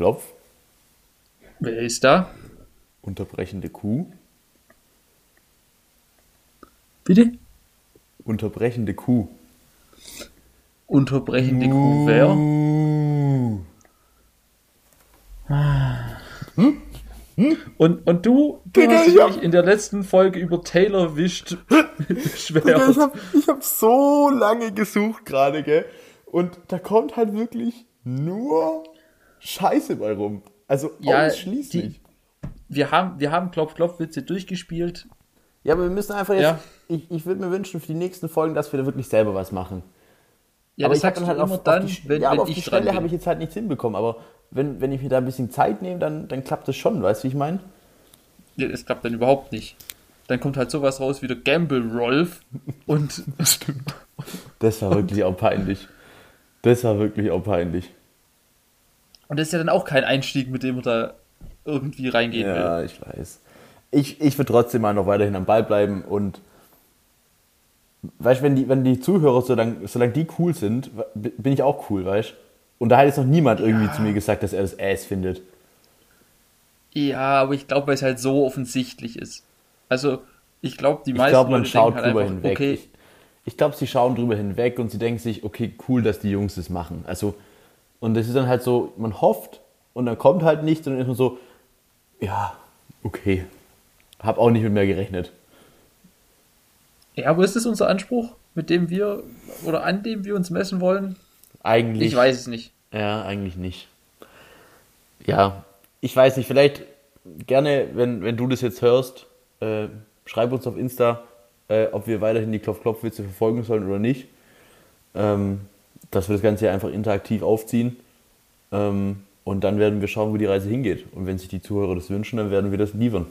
klopf. Wer ist da? Unterbrechende Kuh. Bitte? Unterbrechende Kuh. Unterbrechende Kuh, wer? Und, und du, du Digga, hast ich dich hab- in der letzten Folge über Taylor Wischt beschwert. ich habe ich hab so lange gesucht gerade, gell? Und da kommt halt wirklich nur Scheiße bei rum. Also Ja, ausschließlich. Wir haben, wir haben Klopf-Klopf-Witze durchgespielt. ja, aber wir müssen einfach jetzt. Ja. Ich, ich würde mir wünschen für die nächsten Folgen, dass wir da wirklich selber was machen. Ja, aber das ich habe sagst dann du halt immer auf, dann, auf die, wenn, ja, aber wenn auf die ich dran Stelle habe ich jetzt halt nichts hinbekommen. Aber wenn, wenn ich mir da ein bisschen Zeit nehme, dann, dann klappt das schon, weißt du, wie ich meine? Ja, das klappt dann überhaupt nicht. Dann kommt halt sowas raus wie der Gamble Rolf und Das war wirklich auch peinlich. Das war wirklich auch peinlich. Und das ist ja dann auch kein Einstieg, mit dem man da irgendwie reingehen will. Ja, ich weiß. Ich, ich würde trotzdem mal noch weiterhin am Ball bleiben und weißt du, wenn die, wenn die Zuhörer, solange, solange die cool sind, bin ich auch cool, weißt du? Und da hat jetzt noch niemand irgendwie zu mir gesagt, dass er das Ass findet. Ja, aber ich glaube, weil es halt so offensichtlich ist. Also, ich glaube, die Ich meisten glaube, man Leute schaut halt drüber einfach, hinweg. okay, Ich, ich glaube, sie schauen drüber hinweg und sie denken sich, okay, cool, dass die Jungs das machen. Also, und das ist dann halt so, man hofft und dann kommt halt nichts und dann ist man so, ja, okay. Hab auch nicht mit mehr gerechnet. ja, aber ist das unser Anspruch, mit dem wir oder an dem wir uns messen wollen? Eigentlich. Ich weiß es nicht. Ja, eigentlich nicht. Ja, ich weiß nicht, vielleicht gerne, wenn, wenn du das jetzt hörst, äh, schreib uns auf Insta, äh, ob wir weiterhin die Klopf-Klopf-Witze verfolgen sollen oder nicht. Ähm, dass wir das Ganze hier einfach interaktiv aufziehen. Ähm, und dann werden wir schauen, wo die Reise hingeht. Und wenn sich die Zuhörer das wünschen, dann werden wir das liefern.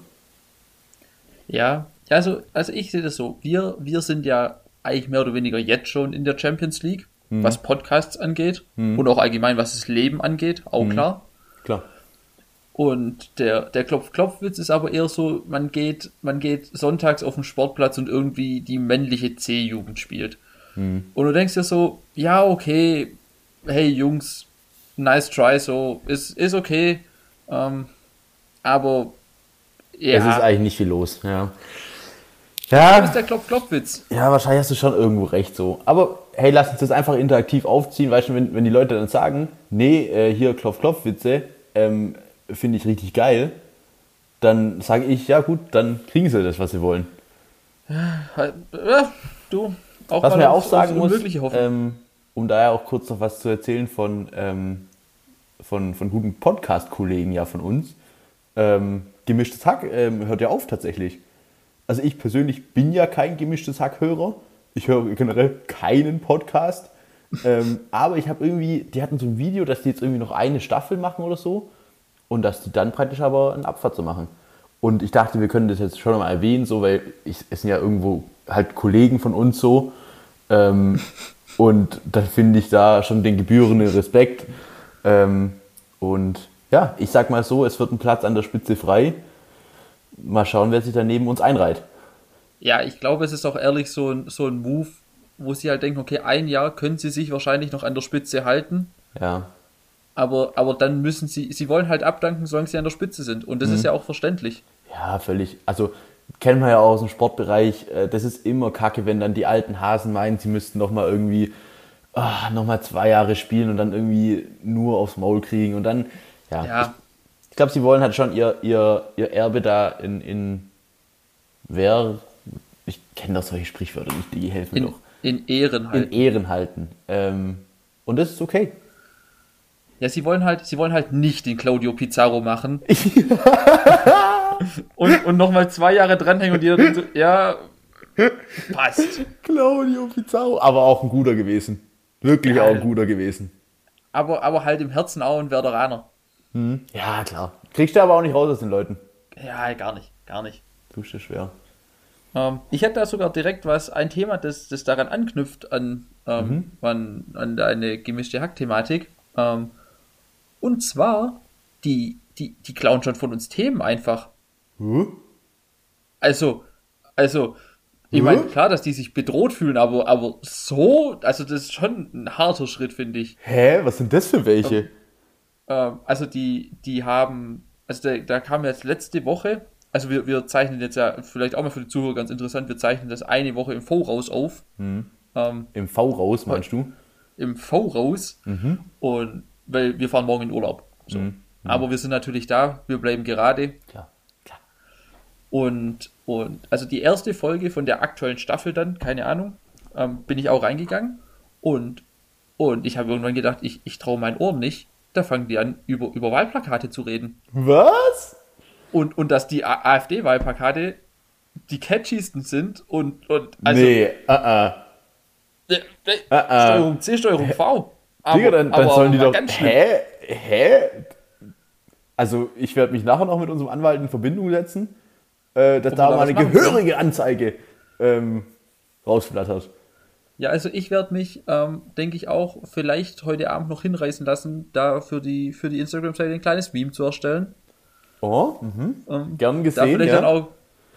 Ja, also, also ich sehe das so. Wir, wir sind ja eigentlich mehr oder weniger jetzt schon in der Champions League, Mhm. was Podcasts angeht und auch allgemein, was das Leben angeht, auch Mhm. klar. Klar. Und der, der Klopf-Klopf-Witz ist aber eher so, man geht, man geht sonntags auf den Sportplatz und irgendwie die männliche C-Jugend spielt. Und du denkst dir so, ja, okay, hey Jungs, nice try, so, ist, ist okay. Ähm, aber ja, Es ist eigentlich nicht viel los. Ja. das Ja, ist der Klopf-Klopf-Witz. Ja, wahrscheinlich hast du schon irgendwo recht so. Aber hey, lass uns das einfach interaktiv aufziehen. Weißt du, wenn, wenn die Leute dann sagen, nee, äh, hier Klopf-Klopf-Witze, ähm, finde ich richtig geil, dann sage ich, ja gut, dann kriegen sie das, was sie wollen. Halt, äh, du, auch Was man ja auch sagen muss, ähm, um da ja auch kurz noch was zu erzählen von, ähm, von, von guten Podcast-Kollegen ja von uns, ähm, gemischtes Hack ähm, hört ja auf tatsächlich. Also ich persönlich bin ja kein gemischtes Hack-Hörer. Ich höre generell keinen Podcast. ähm, aber ich habe irgendwie, die hatten so ein Video, dass die jetzt irgendwie noch eine Staffel machen oder so. Und dass die dann praktisch aber einen Abfahrt zu machen. Und ich dachte, wir können das jetzt schon mal erwähnen, so, weil ich, es sind ja irgendwo halt Kollegen von uns so. Ähm, und da finde ich da schon den gebührenden Respekt. Ähm, und ja, ich sag mal so, es wird ein Platz an der Spitze frei. Mal schauen, wer sich da neben uns einreiht. Ja, ich glaube, es ist auch ehrlich so ein, so ein Move, wo sie halt denken, okay, ein Jahr können sie sich wahrscheinlich noch an der Spitze halten, Ja, aber, aber dann müssen sie, sie wollen halt abdanken, solange sie an der Spitze sind. Und das ist ja auch verständlich. ja, völlig. Also kennen wir ja auch aus dem Sportbereich. äh, Das ist immer kacke, wenn dann die alten Hasen meinen, sie müssten noch mal irgendwie ah, noch mal zwei Jahre spielen und dann irgendwie nur aufs Maul kriegen. Und dann, ja, Ja, ich glaube, sie wollen halt schon ihr, ihr, ihr Erbe da in, in wer, ich kenne doch solche Sprichwörter nicht, die helfen mir in, doch, in Ehren in halt. Ehren halten. Ähm, und das ist okay. Ja, sie wollen halt, sie wollen halt nicht den Claudio Pizarro machen. und und nochmal zwei Jahre dranhängen und jeder denkt so, ja, passt. Claudio Pizarro. Aber auch ein guter gewesen. Wirklich Geil. auch ein guter gewesen. Aber, aber halt im Herzen auch ein Werderaner. Ja, klar. Kriegst du aber auch nicht raus aus den Leuten. Ja, gar nicht, gar nicht. Tust dir schwer. Ähm, ich hätte da sogar direkt was, ein Thema, das, das daran anknüpft, an, ähm, an, an eine gemischte Hack-Thematik. Ähm, und zwar, die, die, die klauen schon von uns Themen einfach. Hm? Also, also, ich meine, klar, dass die sich bedroht fühlen, aber, aber so, also das ist schon ein harter Schritt, finde ich. Hä? Was sind das für welche? ähm, also die, die haben, also da, da kam jetzt letzte Woche, also wir, wir zeichnen jetzt ja, vielleicht auch mal für die Zuhörer ganz interessant, wir zeichnen das eine Woche im Voraus auf. Mhm. Ähm, Im V raus, meinst du? Im Voraus. Und weil wir fahren morgen in Urlaub. So. Mhm. Aber wir sind natürlich da, wir bleiben gerade. Klar. Und, und also die erste Folge von der aktuellen Staffel dann, keine Ahnung, ähm, bin ich auch reingegangen. Und, und ich habe irgendwann gedacht, ich, ich traue meinen Ohren nicht. Da fangen die an, über, über Wahlplakate zu reden. Was? Und, und dass die AfD-Wahlplakate die catchiesten sind und, und also nee, ah, ah. äh, äh, Ah, ah. Steuerung C, Steuerung V. Aber, Digga, dann, dann aber- sollen die doch. Hä? Hä? Also, ich werde mich nachher noch mit unserem Anwalt in Verbindung setzen, äh, dass da da mal eine gehörige Anzeige ähm, rausflattert. Ja, also ich werde mich, ähm, denke ich auch, vielleicht heute Abend noch hinreißen lassen, da für die, für die Instagram-Seite ein kleines Meme zu erstellen. Oh, mhm. Ähm, gern da gesehen. vielleicht Ja. dann auch,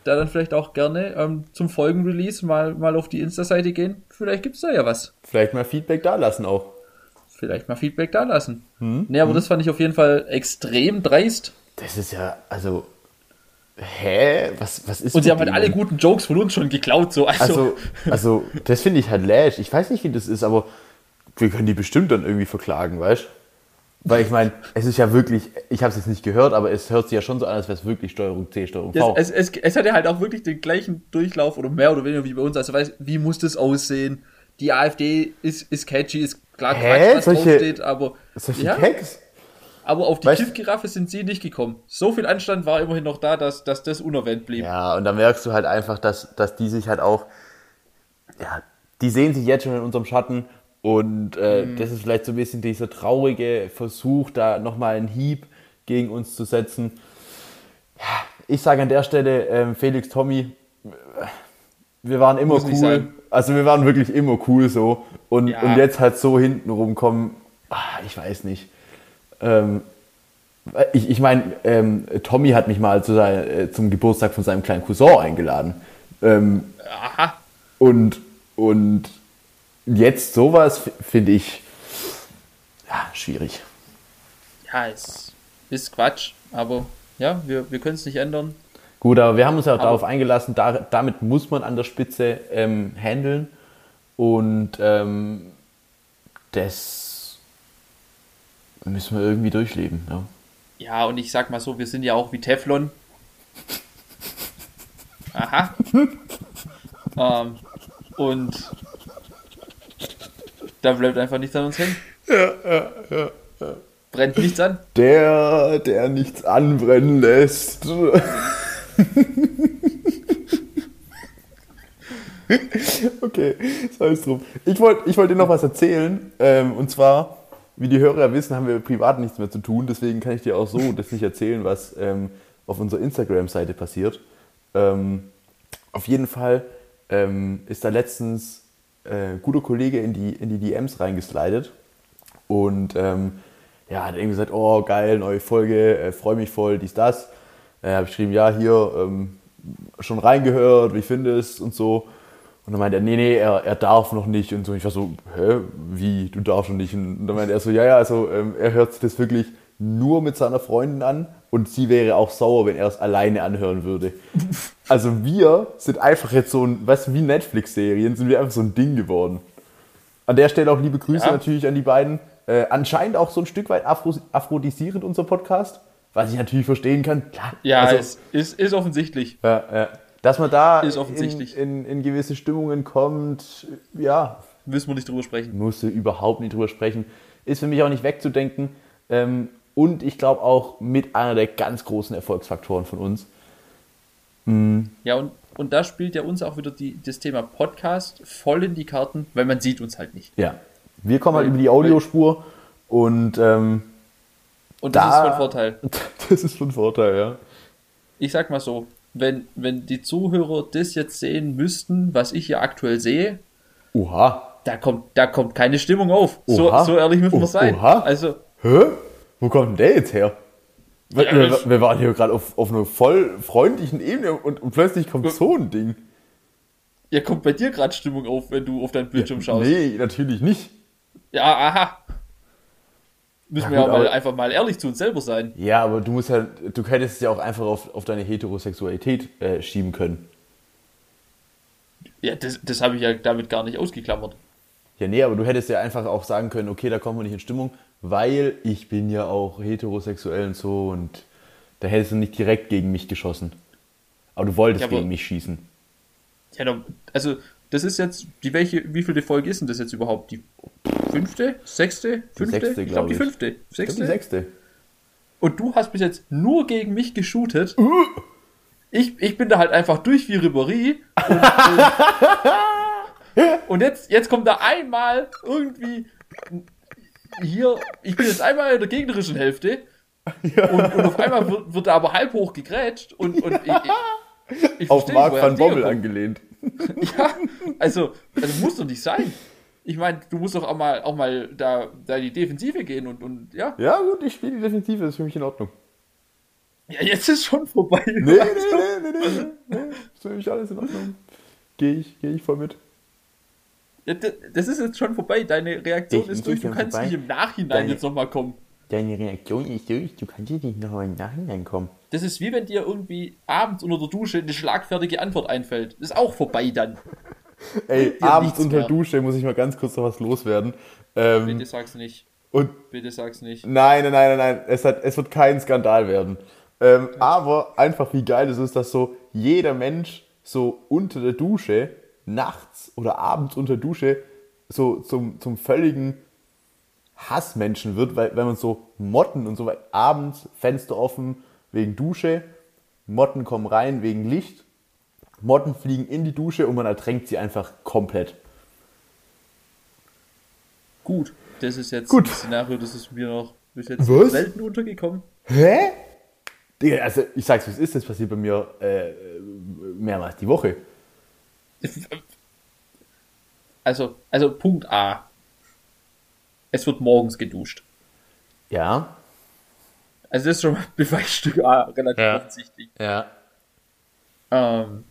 da dann vielleicht auch gerne ähm, zum Folgenrelease mal, mal auf die Insta-Seite gehen. Vielleicht gibt's da ja was. Vielleicht mal Feedback da lassen auch. Vielleicht mal Feedback da lassen. Hm? Nee, aber das fand ich auf jeden Fall extrem dreist. Das ist ja, also. Hä? Was, was ist Und sie haben halt alle guten Jokes von uns schon geklaut, so. Also, Also, also das finde ich halt lash. Ich weiß nicht, wie das ist, aber wir können die bestimmt dann irgendwie verklagen, weißt Weil ich meine, es ist ja wirklich, ich habe es jetzt nicht gehört, aber es hört sich ja schon so an, als wäre es wirklich Steuerung C, Steuerung V. es, es, es, es hat ja halt auch wirklich den gleichen Durchlauf oder mehr oder weniger wie bei uns. Also, weißt, wie muss das aussehen? Die AfD ist, ist catchy, ist klar Hä? Quatsch, was Solche- draufsteht, aber, Solche ja, Gags? Aber auf die Kiffgiraffe sind sie nicht gekommen. So viel Anstand war immerhin noch da, dass, dass das unerwähnt blieb. Ja, und da merkst du halt einfach, dass, dass die sich halt auch, ja, die sehen sich jetzt schon in unserem Schatten und äh, Mhm. das ist vielleicht so ein bisschen dieser traurige Versuch, da nochmal einen Hieb gegen uns zu setzen. Ja, ich sage an der Stelle, ähm, Felix, Tommy, äh, wir waren immer Muss cool. Also wir waren wirklich immer cool so. Und, Ja. und jetzt halt so hinten rumkommen, ah, ich weiß nicht. Ähm, ich, ich meine, ähm, Tommy hat mich mal zu sein, äh, zum Geburtstag von seinem kleinen Cousin eingeladen. Ähm, Aha. und, und jetzt sowas finde ich ja, schwierig. Ja, es ist Quatsch, aber ja, wir, wir können es nicht ändern. Gut, aber wir haben uns ja auch Aber- darauf eingelassen, da, damit muss man an der Spitze ähm, handeln. Und ähm, das müssen wir irgendwie durchleben. Ja. Ja, und ich sag mal so, wir sind ja auch wie Teflon. Aha. ähm, und da bleibt einfach nichts an uns hängen. Brennt nichts an. Der, der nichts anbrennen lässt. okay, sei es drum. Ich wollte ich wollt dir noch was erzählen. Ähm, und zwar, wie die Hörer wissen, haben wir privat nichts mehr zu tun. Deswegen kann ich dir auch so das nicht erzählen, was ähm, auf unserer Instagram-Seite passiert. Ähm, auf jeden Fall ähm, ist da letztens äh, ein guter Kollege in die, in die DMs reingeslidet. Und ähm, ja, hat irgendwie gesagt, oh geil, neue Folge, äh, freue mich voll, dies, das. Äh, habe ich geschrieben, ja, hier, ähm, schon reingehört, wie findest und so. Und dann meinte er, nee, nee, er, er darf noch nicht und so. Ich war so, hä, wie, du darfst noch nicht? Und dann meinte er so, ja, ja, also ähm, er hört sich das wirklich nur mit seiner Freundin an und sie wäre auch sauer, wenn er es alleine anhören würde. Also wir sind einfach jetzt so ein, weißt du, wie Netflix-Serien, sind wir einfach so ein Ding geworden. An der Stelle auch liebe Grüße Ja. natürlich an die beiden. Äh, anscheinend auch so ein Stück weit afro aphrodisierend unser Podcast, was ich natürlich verstehen kann. Klar, Ja, also, es ist, ist offensichtlich. ja, ja. Dass man da in, in, in gewisse Stimmungen kommt, ja, Müssen wir nicht drüber sprechen. musste überhaupt nicht drüber sprechen. Ist für mich auch nicht wegzudenken. Ähm, und ich glaube auch mit einer der ganz großen Erfolgsfaktoren von uns. Ja, und, und da spielt ja uns auch wieder die, das Thema Podcast voll in die Karten, weil man sieht uns halt nicht. Ja. Wir kommen halt Weil- über die Audiospur und ähm, Und das Da- ist von Vorteil. das ist von Vorteil, ja. Ich sag mal so, wenn, wenn die Zuhörer das jetzt sehen müssten, was ich hier aktuell sehe, Oha. da kommt, da kommt keine Stimmung auf. So, Oha. so ehrlich müssen wir sein. oha. Also, Hä? Wo kommt denn der jetzt her? Wir, Ja, wir, wir waren hier gerade auf, auf einer voll freundlichen Ebene und, und plötzlich kommt so ein Ding. ja, kommt bei dir gerade Stimmung auf, wenn du auf deinen Bildschirm schaust. Nee, natürlich nicht. Ja, aha. Müssen Ja, wir ja mal, einfach mal ehrlich zu uns selber sein. Ja, aber du musst halt, du hättest es ja auch einfach auf, auf deine Heterosexualität äh, schieben können. Ja, das, das habe ich ja damit gar nicht ausgeklammert. Ja, nee, aber du hättest ja einfach auch sagen können, okay, da kommen wir nicht in Stimmung, weil ich bin ja auch heterosexuell und so und da hättest du nicht direkt gegen mich geschossen. Aber du wolltest Ja, aber- gegen mich schießen. Ja, also, das ist jetzt, die welche, wie viele Folge ist denn das jetzt überhaupt? Die fünfte? Sechste? Fünfte? sechste, ich glaube, die glaub ich. fünfte. Ich glaub, Sechste? die sechste. Und du hast bis jetzt nur gegen mich geshootet. Ich, ich bin da halt einfach durch wie Ribéry. Und, und jetzt, jetzt kommt da einmal irgendwie hier, ich bin jetzt einmal in der gegnerischen Hälfte. Und, und auf einmal wird, wird da aber halb hoch gegrätscht und, und ich, ich, ich Auf Mark van Bommel angelehnt. Ja, also, also muss doch nicht sein. Ich meine, du musst doch auch mal, auch mal da, da die Defensive gehen und, und ja. Ja, gut, ich spiele die Defensive, das ist für mich in Ordnung. Ja, jetzt ist schon vorbei. Nee, nee, nee, nee, nee, nee. Ist für mich alles in Ordnung. Gehe ich, geh ich voll mit. Ja, das ist jetzt schon vorbei. Deine Reaktion Ich- ist durch. Du kannst vorbei. nicht im Nachhinein Deine- jetzt nochmal kommen. Deine Reaktion ist durch, du kannst nicht noch mal im Nachhinein kommen. Das ist wie wenn dir irgendwie abends unter der Dusche eine schlagfertige Antwort einfällt. Das ist auch vorbei dann. Ey, Ja, abends unter mehr. Dusche muss ich mal ganz kurz noch was loswerden. Ähm, Bitte sag's nicht. und Bitte sag's nicht. Nein, nein, nein, nein. Es, hat, es wird kein Skandal werden. Ähm, aber einfach wie geil es ist, dass so jeder Mensch so unter der Dusche, nachts oder abends unter Dusche, so zum, zum völligen Hassmenschen wird, weil wenn man so Motten und so weiter, abends Fenster offen wegen Dusche, Motten kommen rein wegen Licht, Motten fliegen in die Dusche und man ertränkt sie einfach komplett. Gut. Das ist jetzt Gut. ein Szenario, das ist mir noch bis jetzt Was? selten untergekommen. Hä? Digga, also ich sag's wie es ist, das passiert bei mir äh, mehrmals die Woche. Also, also Punkt A. Es wird morgens geduscht. Ja. Also das ist schon mal Beweisstück A, relativ Ja. offensichtlich. Ja. Ähm,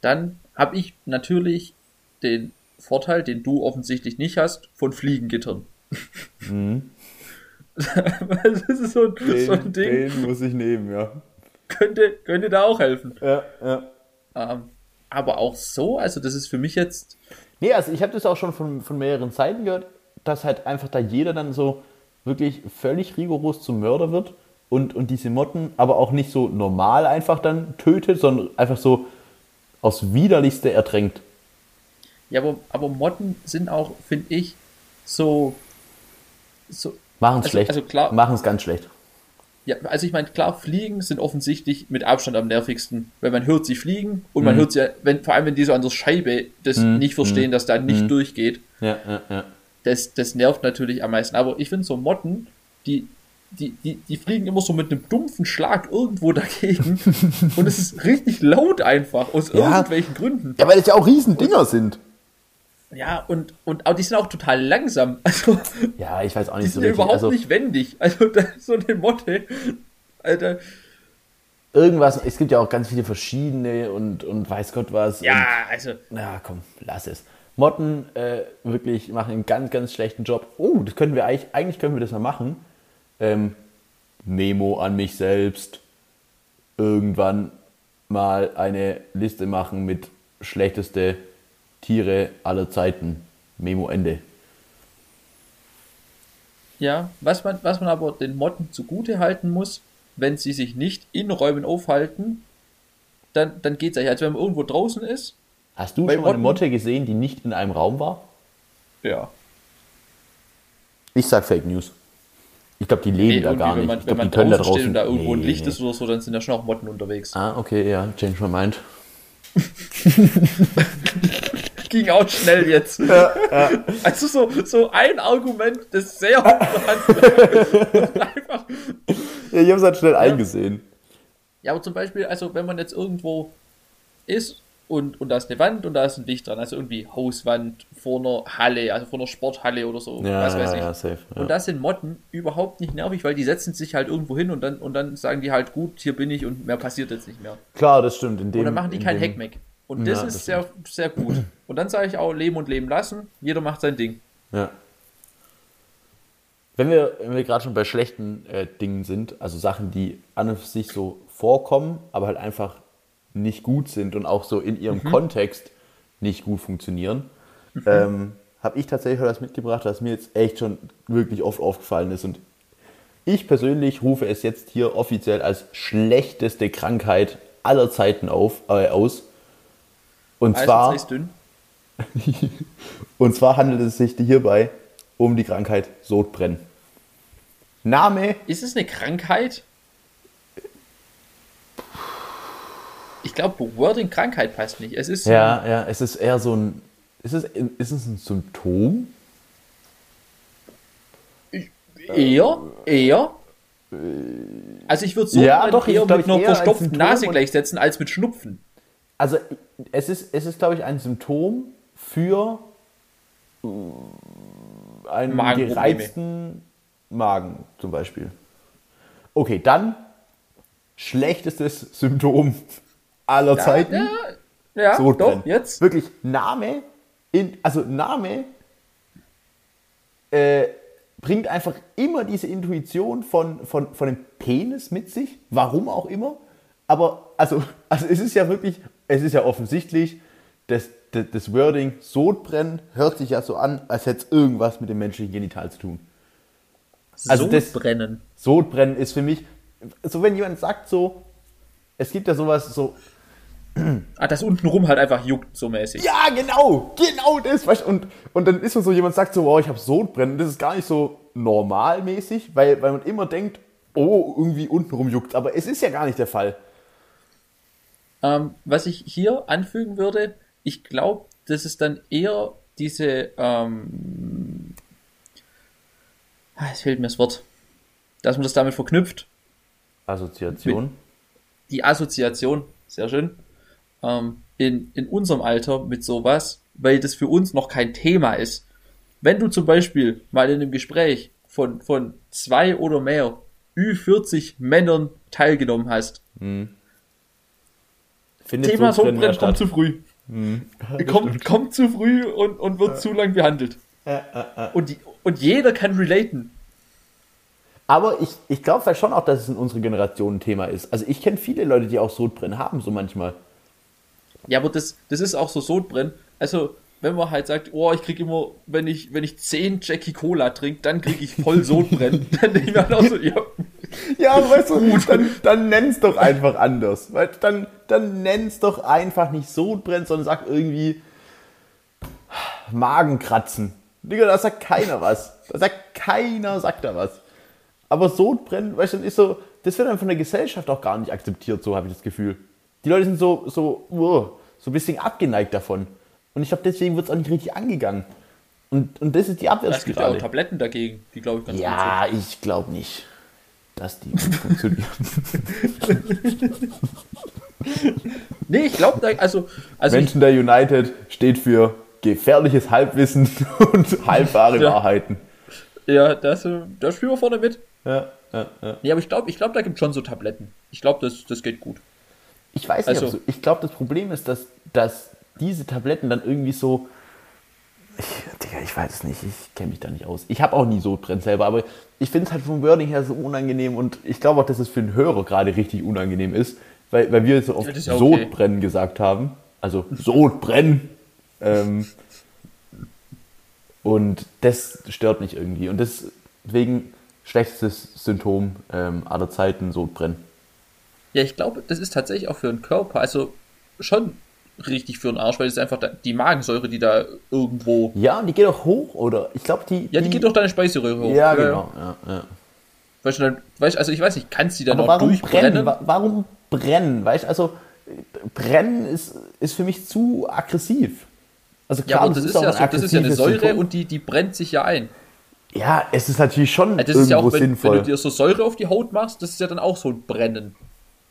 dann habe ich natürlich den Vorteil, den du offensichtlich nicht hast, von Fliegengittern. das ist so ein, Den, so ein Ding, den muss ich nehmen, ja. könnte, könnte da auch helfen. Ja, ja. Ähm, aber auch so, also das ist für mich jetzt, Nee, also ich habe das auch schon von, von mehreren Seiten gehört, dass halt einfach da jeder dann so wirklich völlig rigoros zum Mörder wird und, und diese Motten aber auch nicht so normal einfach dann tötet, sondern einfach so aufs Widerlichste ertränkt. ja, aber, aber Motten sind auch, finde ich, so, so, Machen es Also- schlecht. also klar- Machen es ganz schlecht. Ja, also ich meine, klar, Fliegen sind offensichtlich mit Abstand am nervigsten, weil man hört sie fliegen und man hört sie, wenn, vor allem wenn die so an der Scheibe das nicht verstehen, dass da nicht durchgeht, Ja, ja, ja. das, das nervt natürlich am meisten. Aber ich finde so Motten, die, die, die, die fliegen immer so mit einem dumpfen Schlag irgendwo dagegen und es ist richtig laut einfach, aus Ja. irgendwelchen Gründen. Ja, weil es ja auch Riesendinger sind. Ja, und, und aber die sind auch total langsam. Also, Ja, ich weiß auch die nicht so sind ja richtig. überhaupt Also, nicht wendig. Also, da ist so eine Motte, Alter. irgendwas, es gibt ja auch ganz viele verschiedene und, und weiß Gott was. Ja, also, Und, na komm, lass es. Motten äh, wirklich machen einen ganz, ganz schlechten Job. Oh, das können wir eigentlich, eigentlich können wir das mal machen. Ähm, Memo an mich selbst. Irgendwann mal eine Liste machen mit schlechteste Tiere aller Zeiten. Memo Ende. Ja, was man, was man aber den Motten zugute halten muss, wenn sie sich nicht in Räumen aufhalten, dann, dann geht's eigentlich. Also wenn man irgendwo draußen ist, Hast du schon mal eine Motten- Motte gesehen, die nicht in einem Raum war? ja. Ich sag Fake News. Ich glaube, die leben Nee, da gar wenn nicht. man, ich wenn glaube, man die können da draußen steht und da irgendwo ein Nee, Licht nee. ist oder so, dann sind da schon auch Motten unterwegs. Ah, okay, ja, change my mind. Ging auch schnell jetzt. Also so, so ein Argument, das sehr hochverhandelt einfach. Ja, ich habe es halt schnell eingesehen. Ja, aber zum Beispiel, also wenn man jetzt irgendwo ist und, und da ist eine Wand und da ist ein Licht dran, also irgendwie Hauswand vor einer Halle, also vor einer Sporthalle oder so, Ja, was weiß ja, ich. ja, safe. Ja. Und da sind Motten überhaupt nicht nervig, weil die setzen sich halt irgendwo hin und dann, und dann sagen die halt, gut, hier bin ich und mehr passiert jetzt nicht mehr. Klar, das stimmt. In dem, Und dann machen die in kein dem, Heckmeck. Und das das ist sehr, sehr gut. Und dann sage ich auch, leben und leben lassen. Jeder macht sein Ding. Ja. Wenn wir, wenn wir gerade schon bei schlechten äh, Dingen sind, also Sachen, die an und für sich so vorkommen, aber halt einfach nicht gut sind und auch so in ihrem Kontext nicht gut funktionieren, ähm, habe ich tatsächlich was mitgebracht, was mir jetzt echt schon wirklich oft aufgefallen ist. Und ich persönlich rufe es jetzt hier offiziell als schlechteste Krankheit aller Zeiten auf, äh, aus. Und Eis zwar, und Eis dünn. und zwar handelt es sich hierbei um die Krankheit Sodbrennen. Name Ist es eine Krankheit? Ich glaube, Wording Krankheit passt nicht. Es ist Ja, ja, es ist eher so ein. Ist es, ist es ein Symptom? eher, eher. Also ich würde so Ja, doch, eher mit einer verstopften Nase gleichsetzen als mit Schnupfen. Also, es ist, es ist glaube ich, ein Symptom für äh, einen gereizten Magen zum Beispiel. Okay, dann schlechtestes Symptom aller Zeiten. Ja, ja Sodbrennen. doch, jetzt. Wirklich Name, in, also Name äh, bringt einfach immer diese Intuition von, von, von dem Penis mit sich, warum auch immer. Aber also, also es ist ja wirklich, es ist ja offensichtlich, das, das, das Wording Sodbrennen hört sich ja so an, als hätte es irgendwas mit dem menschlichen Genital zu tun. Also das- Sodbrennen. Sodbrennen ist für mich, so wenn jemand sagt so, es gibt ja sowas so, Ah, das untenrum halt einfach juckt so mäßig. Ja, genau, genau das. Weißt, und, und dann ist so, so jemand sagt so, wow, ich habe Sodbrennen. Das ist gar nicht so normalmäßig, weil, weil man immer denkt, oh, irgendwie untenrum juckt. Aber es ist ja gar nicht der Fall. Ähm, was ich hier anfügen würde, ich glaube, das ist dann eher diese, ähm, ah, es fehlt mir das Wort, dass man das damit verknüpft, Assoziation. die Assoziation, sehr schön, ähm, in, in unserem Alter mit sowas, weil das für uns noch kein Thema ist. Wenn du zum Beispiel mal in einem Gespräch von, von zwei oder mehr Ü40 Männern teilgenommen hast, Findet Thema ja Sodbrennen kommt zu früh. kommt, kommt zu früh und, und wird zu lang behandelt. Und, die, und jeder kann relaten. Aber ich, ich glaube schon auch, dass es in unserer Generation ein Thema ist. Also ich kenne viele Leute, die auch Sodbrennen haben, so manchmal. Ja, aber das, das ist auch so Sodbrennen. Also, wenn man halt sagt, oh, ich krieg immer, wenn ich, wenn ich 10 Jackie Cola trinke, dann krieg ich voll Sodbrennen. dann denke ich mir halt auch so, ja, Ja, aber weißt du, dann, dann nenn's doch einfach anders. Weil dann, dann nenn's doch einfach nicht Sodbrennen, sondern sag irgendwie Magenkratzen. Digga, da sagt keiner was. Da sagt keiner, sagt da was. Aber Sodbrennen, weißt du, dann ist so, das wird dann von der Gesellschaft auch gar nicht akzeptiert, so habe ich das Gefühl. Die Leute sind so, so, uh, so ein bisschen abgeneigt davon. Und ich glaube, deswegen wird es auch nicht richtig angegangen. Und, und das ist die es gibt ja auch Abwärtsspirale. Tabletten dagegen, die glaube ich ganz gut Ja, ich glaube nicht, dass die funktionieren. sind. Nee, ich glaube, da, also, also Menschen der United steht für gefährliches Halbwissen und halbwahre Ja. Wahrheiten. ja, das, äh, da spielen wir vorne mit. Ja, ja, ja. Nee, aber ich glaube, ich glaube, da gibt es schon so Tabletten. Ich glaube, das, das geht gut. Ich weiß nicht, Also- so, ich glaube, das Problem ist, dass, dass diese Tabletten dann irgendwie so. Ich, Digga, ich weiß es nicht, ich kenne mich da nicht aus. Ich habe auch nie Sodbrennen selber, aber ich finde es halt vom Wording her so unangenehm und ich glaube auch, dass es für den Hörer gerade richtig unangenehm ist, weil, weil wir so oft ja okay. Sodbrennen gesagt haben. Also Sodbrennen. ähm, und das stört mich irgendwie. Und deswegen schlechtestes Symptom ähm, aller Zeiten, Sodbrennen. Ja, ich glaube, das ist tatsächlich auch für den Körper, also schon richtig für den Arsch, weil es ist einfach die Magensäure, die da irgendwo. Ja, und die geht auch hoch, oder? Ich glaube, die. Ja, die geht durch deine Speiseröhre hoch. Ja, genau. Ja, ja. Weißt du, dann, weißt, also ich weiß nicht, kannst du die dann Aber noch durchbrennen? brennen? Wa- Warum brennen? Weißt du, also brennen ist, ist für mich zu aggressiv. Also Ja, klar, aber das ist, ja auch so, das ist ja eine Säure Symptom. und die, die brennt sich ja ein. Ja, es ist natürlich schon Ja, Das ist ja irgendwo auch, wenn, wenn sinnvoll. du dir so Säure auf die Haut machst, das ist ja dann auch so ein Brennen.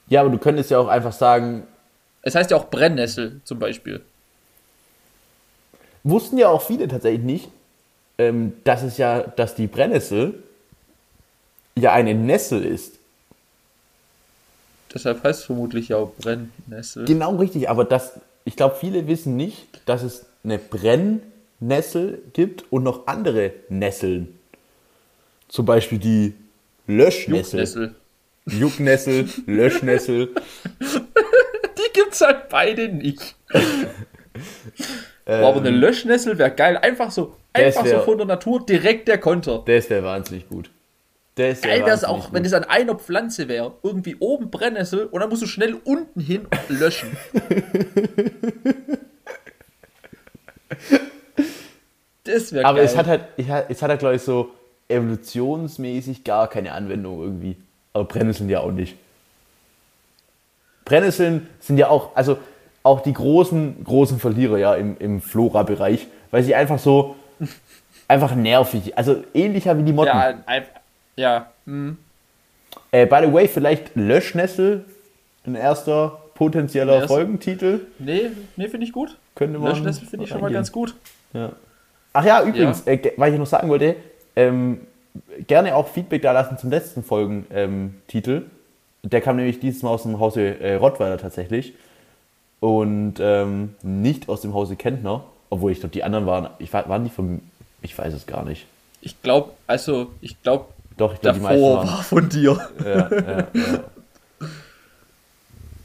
Ja, aber du könntest ja auch einfach sagen, Es heißt ja auch Brennnessel zum Beispiel. wussten ja auch viele tatsächlich nicht, ähm, dass es ja, dass die Brennnessel ja eine Nessel ist. Deshalb heißt es vermutlich ja auch Brennnessel. Genau richtig, aber das, ich glaube, viele wissen nicht, dass es eine Brennnessel gibt und noch andere Nesseln. Zum Beispiel die Löschnessel. Jucknessel. Jucknessel, Löschnessel. Die gibt's halt beide nicht. Boah, aber eine Löschnessel wäre geil. Einfach so, Ähm. Das einfach so wär- von der Natur direkt der Konter. Das wäre wahnsinnig gut. Das wär Geil wäre es wahnsinnig auch, wenn gut. das an einer Pflanze wäre. Irgendwie oben Brennnessel und dann musst du schnell unten hin löschen. das wäre geil. Aber es hat halt, es hat halt, glaube ich, so evolutionsmäßig gar keine Anwendung irgendwie. Aber Brennnesseln ja auch nicht. Brennnesseln sind ja auch, also auch die großen, großen Verlierer ja im, im Flora-Bereich, weil sie einfach so, einfach nervig, also ähnlicher wie die Motten. ja, einfach, ja. hm. Äh, by the way, vielleicht Löschnessel, ein erster potenzieller Erst- Folgentitel. Nee, nee, finde ich gut. Könnte man Löschnessel finde ich schon mal ganz gut. Ja. Ach ja, übrigens, Äh, ge- weil ich noch sagen wollte, ähm, gerne auch Feedback da lassen zum letzten Folgentitel. Ähm. Der kam nämlich dieses Mal aus dem Hause äh, Rottweiler tatsächlich und ähm, nicht aus dem Hause Kentner, obwohl ich glaube, die anderen waren, ich, war- waren die von, ich weiß es gar nicht. Ich glaube, also, ich glaube, Doch, ich glaube, die meisten waren. war von dir. Ja, ja, ja.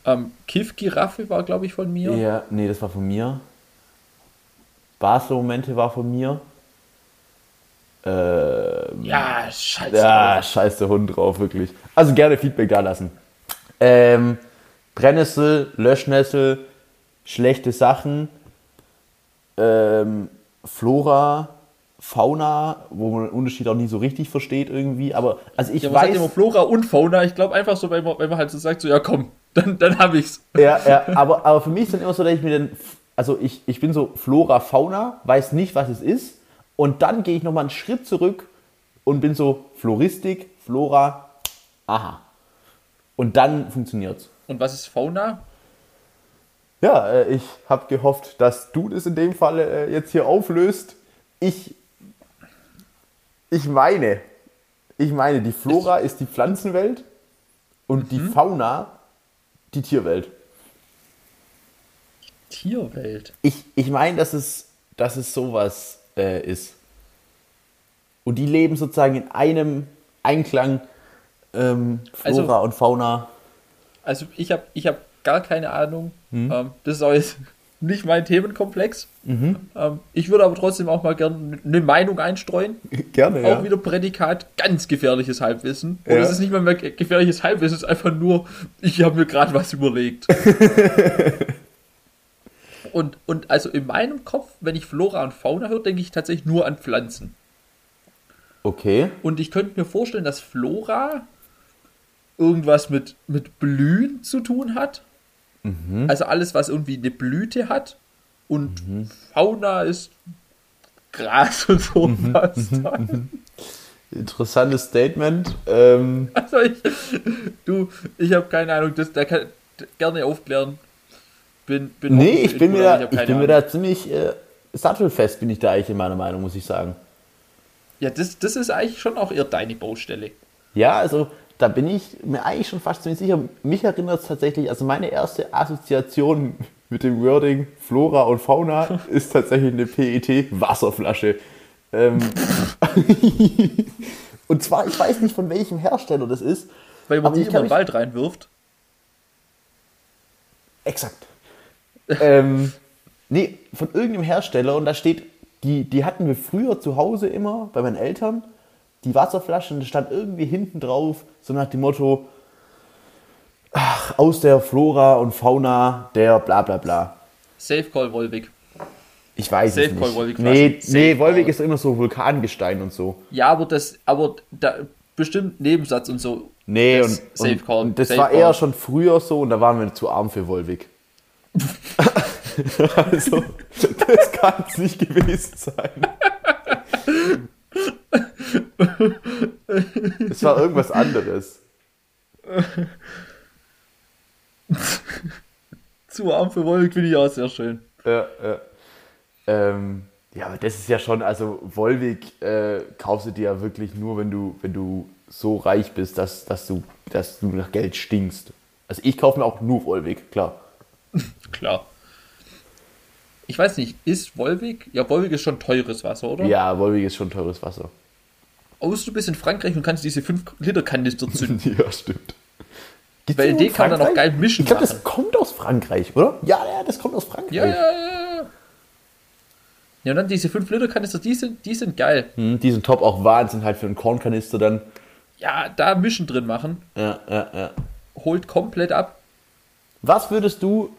Ähm, Kiff-Giraffe war, glaube ich, von mir. ja, nee, das war von mir. Basler Momente war von mir. Ähm, Ja, scheiße. Ja, scheiß der Hund drauf, wirklich. Also gerne Feedback da lassen. Ähm, Brennnessel, Löschnessel, schlechte Sachen, ähm, Flora, Fauna, wo man den Unterschied auch nie so richtig versteht irgendwie. Aber also ich Ja, weiß, immer Flora und Fauna. Ich glaube einfach so, wenn man, wenn man halt so sagt, so, ja komm, dann, dann habe ich's. ja, ja, aber, aber für mich ist dann immer so, dass ich mir dann, also ich, ich bin so Flora, Fauna, weiß nicht, was es ist. Und dann gehe ich nochmal einen Schritt zurück und bin so Floristik, Flora, aha. Und dann funktioniert's. Und was ist Fauna? Ja, äh, ich habe gehofft, dass du das in dem Fall äh, jetzt hier auflöst. Ich, ich meine, ich meine, die Flora ist die Pflanzenwelt und die Fauna die Tierwelt. Tierwelt. Ich, ich meine, dass es, dass es sowas äh, ist. Und die leben sozusagen in einem Einklang ähm, Flora Also- und Fauna. Also ich habe ich hab gar keine Ahnung. Hm? Ähm, das ist auch jetzt nicht mein Themenkomplex. Mhm. Ähm, ich würde aber trotzdem auch mal gerne eine Meinung einstreuen. Gerne, Auch wieder Prädikat, ganz gefährliches Halbwissen. Und Ja. es ist nicht mal mehr ge- gefährliches Halbwissen, es ist einfach nur, ich habe mir gerade was überlegt. und, und also in meinem Kopf, wenn ich Flora und Fauna höre, denke ich tatsächlich nur an Pflanzen. Okay. Und ich könnte mir vorstellen, dass Flora irgendwas mit, mit Blühen zu tun hat. Also alles, was irgendwie eine Blüte hat. Und Fauna ist Gras und sowas. dann. Interessantes Statement. Ähm, Also ich, du, ich habe keine Ahnung, das, da kann gerne aufklären. Bin, bin Nee, ich bin mir ich keine bin mir da ziemlich äh, sattelfest, bin ich da eigentlich in meiner Meinung, muss ich sagen. Ja, das, das ist eigentlich schon auch eher deine Baustelle. Ja, also da bin ich mir eigentlich schon fast ziemlich sicher. Mich erinnert es tatsächlich, also meine erste Assoziation mit dem Wording Flora und Fauna ist tatsächlich eine PET-Wasserflasche. Ähm, und zwar, ich weiß nicht von welchem Hersteller das ist. Weil man die ich kann in den Wald reinwirft. Exakt. Ähm, nee, von irgendeinem Hersteller und da steht, die, die hatten wir früher zu Hause immer bei meinen Eltern, die Wasserflaschen, da stand irgendwie hinten drauf, so nach dem Motto, ach, aus der Flora und Fauna der bla bla bla. Safe Call Wolwig. Ich weiß Safe es Call nicht. Nee, Flaschen. nee, Safe Wolvik Call. ist immer so Vulkangestein und so. Ja, aber das, aber da bestimmt Nebensatz und so. Nee, Das und, Safe und, Call. und das Safe war Call. eher schon früher so und da waren wir zu arm für Wolvik. also, das kann es nicht gewesen sein. Es war irgendwas anderes. Zu arm für Wolwig finde ich auch sehr schön. Ja, ja. Ähm, ja, aber das ist ja schon, also Volvic äh, kaufst du dir ja wirklich nur, wenn du, wenn du so reich bist, dass, dass, du, dass du nach Geld stinkst. Also ich kaufe mir auch nur Volvic, klar. Klar. Ich weiß nicht, ist Wolwig? Ja, Wolwig ist schon teures Wasser, oder? Ja, Volvic ist schon teures Wasser. Aus, du bist in Frankreich und kannst diese 5-Liter-Kanister zünden. ja, stimmt. Gibt's Weil die den kann man dann auch geil mischen Ich glaube, das kommt aus Frankreich, oder? Ja, ja, das kommt aus Frankreich. Ja, ja, ja. ja. Ja, und dann diese 5-Liter-Kanister, die sind, die sind geil. Hm, die sind top, auch Wahnsinn halt für einen Kornkanister dann. Ja, da Mischen drin machen, Ja, ja, ja. holt komplett ab. Was würdest du,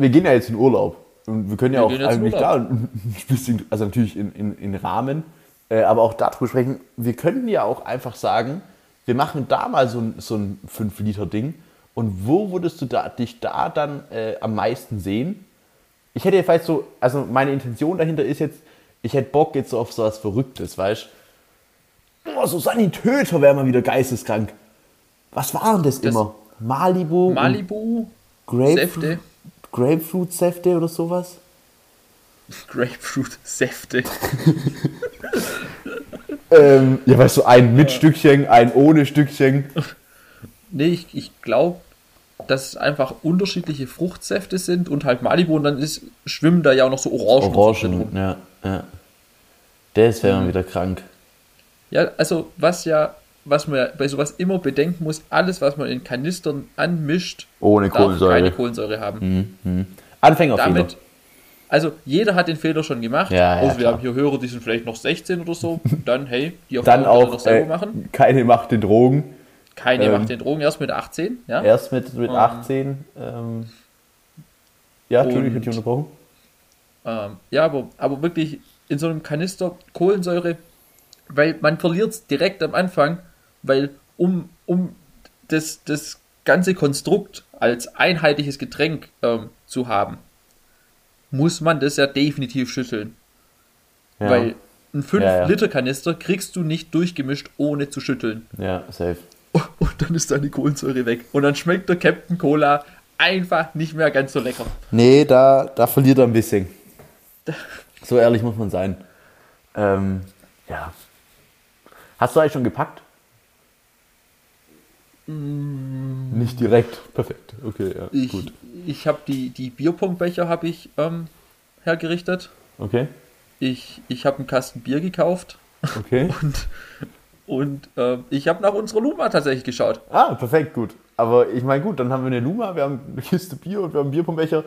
wir gehen ja jetzt in Urlaub und wir können ja Wir auch eigentlich da ein bisschen, also natürlich in, in, in Rahmen, äh, aber auch darüber sprechen, wir könnten ja auch einfach sagen, wir machen da mal so ein, so ein 5-Liter-Ding und wo würdest du da, dich da dann äh, am meisten sehen? Ich hätte vielleicht so, also meine Intention dahinter ist jetzt, ich hätte Bock jetzt so auf so was Verrücktes, weißt du? Oh, so Sanitäter wäre mal wieder geisteskrank. Was waren das, Das- immer? Malibu? Malibu, Grapefruit, Säfte. Grapefruit-Säfte oder sowas? Grapefruit-Säfte. Ähm, ja, weißt du, ein mit Stückchen, ein ohne Stückchen. Nee, ich, ich glaube, dass es einfach unterschiedliche Fruchtsäfte sind und halt Malibu und dann ist, schwimmen da ja auch noch so Orangen. Orangen, rum. ja, ja. Das wäre Mhm. mal wieder krank. Ja, also was ja, was man bei sowas immer bedenken muss, alles, was man in Kanistern anmischt, Ohne darf Kohlensäure. keine Kohlensäure haben. Anfängerfehler. Damit, also jeder hat den Fehler schon gemacht. Ja, ja, Außer wir klar. haben hier Hörer, die sind vielleicht noch 16 oder so. Dann, hey, die Dann könnt ihr auch noch selber äh, machen. keine Macht den Drogen. Keine ähm, macht den Drogen erst mit 18. Ja? Erst mit, mit 18. Ähm, ja, Entschuldigung, ich unterbrochen. Ähm, ja, aber, aber wirklich in so einem Kanister Kohlensäure, weil man verliert es direkt am Anfang, weil um, um das, das ganze Konstrukt als einheitliches Getränk ähm, zu haben, muss man das ja definitiv schütteln. Ja, Weil ein Ja, ja. 5-Liter-Kanister kriegst du nicht durchgemischt, ohne zu schütteln. ja, safe. Und dann ist deine Kohlensäure weg. Und dann schmeckt der Captain Cola einfach nicht mehr ganz so lecker. Nee, da, da verliert er ein bisschen. So ehrlich muss man sein. Ähm, ja. Hast du eigentlich schon gepackt? Nicht direkt. Perfekt. Okay, ja, Ich, gut. ich habe die, die Bierpongbecher habe ich ähm, hergerichtet. Okay, Ich, ich habe einen Kasten Bier gekauft okay. und, und ähm, ich habe nach unserer Luma tatsächlich geschaut. Ah, perfekt, gut. Aber ich meine, gut, dann haben wir eine Luma, wir haben eine Kiste Bier und wir haben einen Bierpumbecher.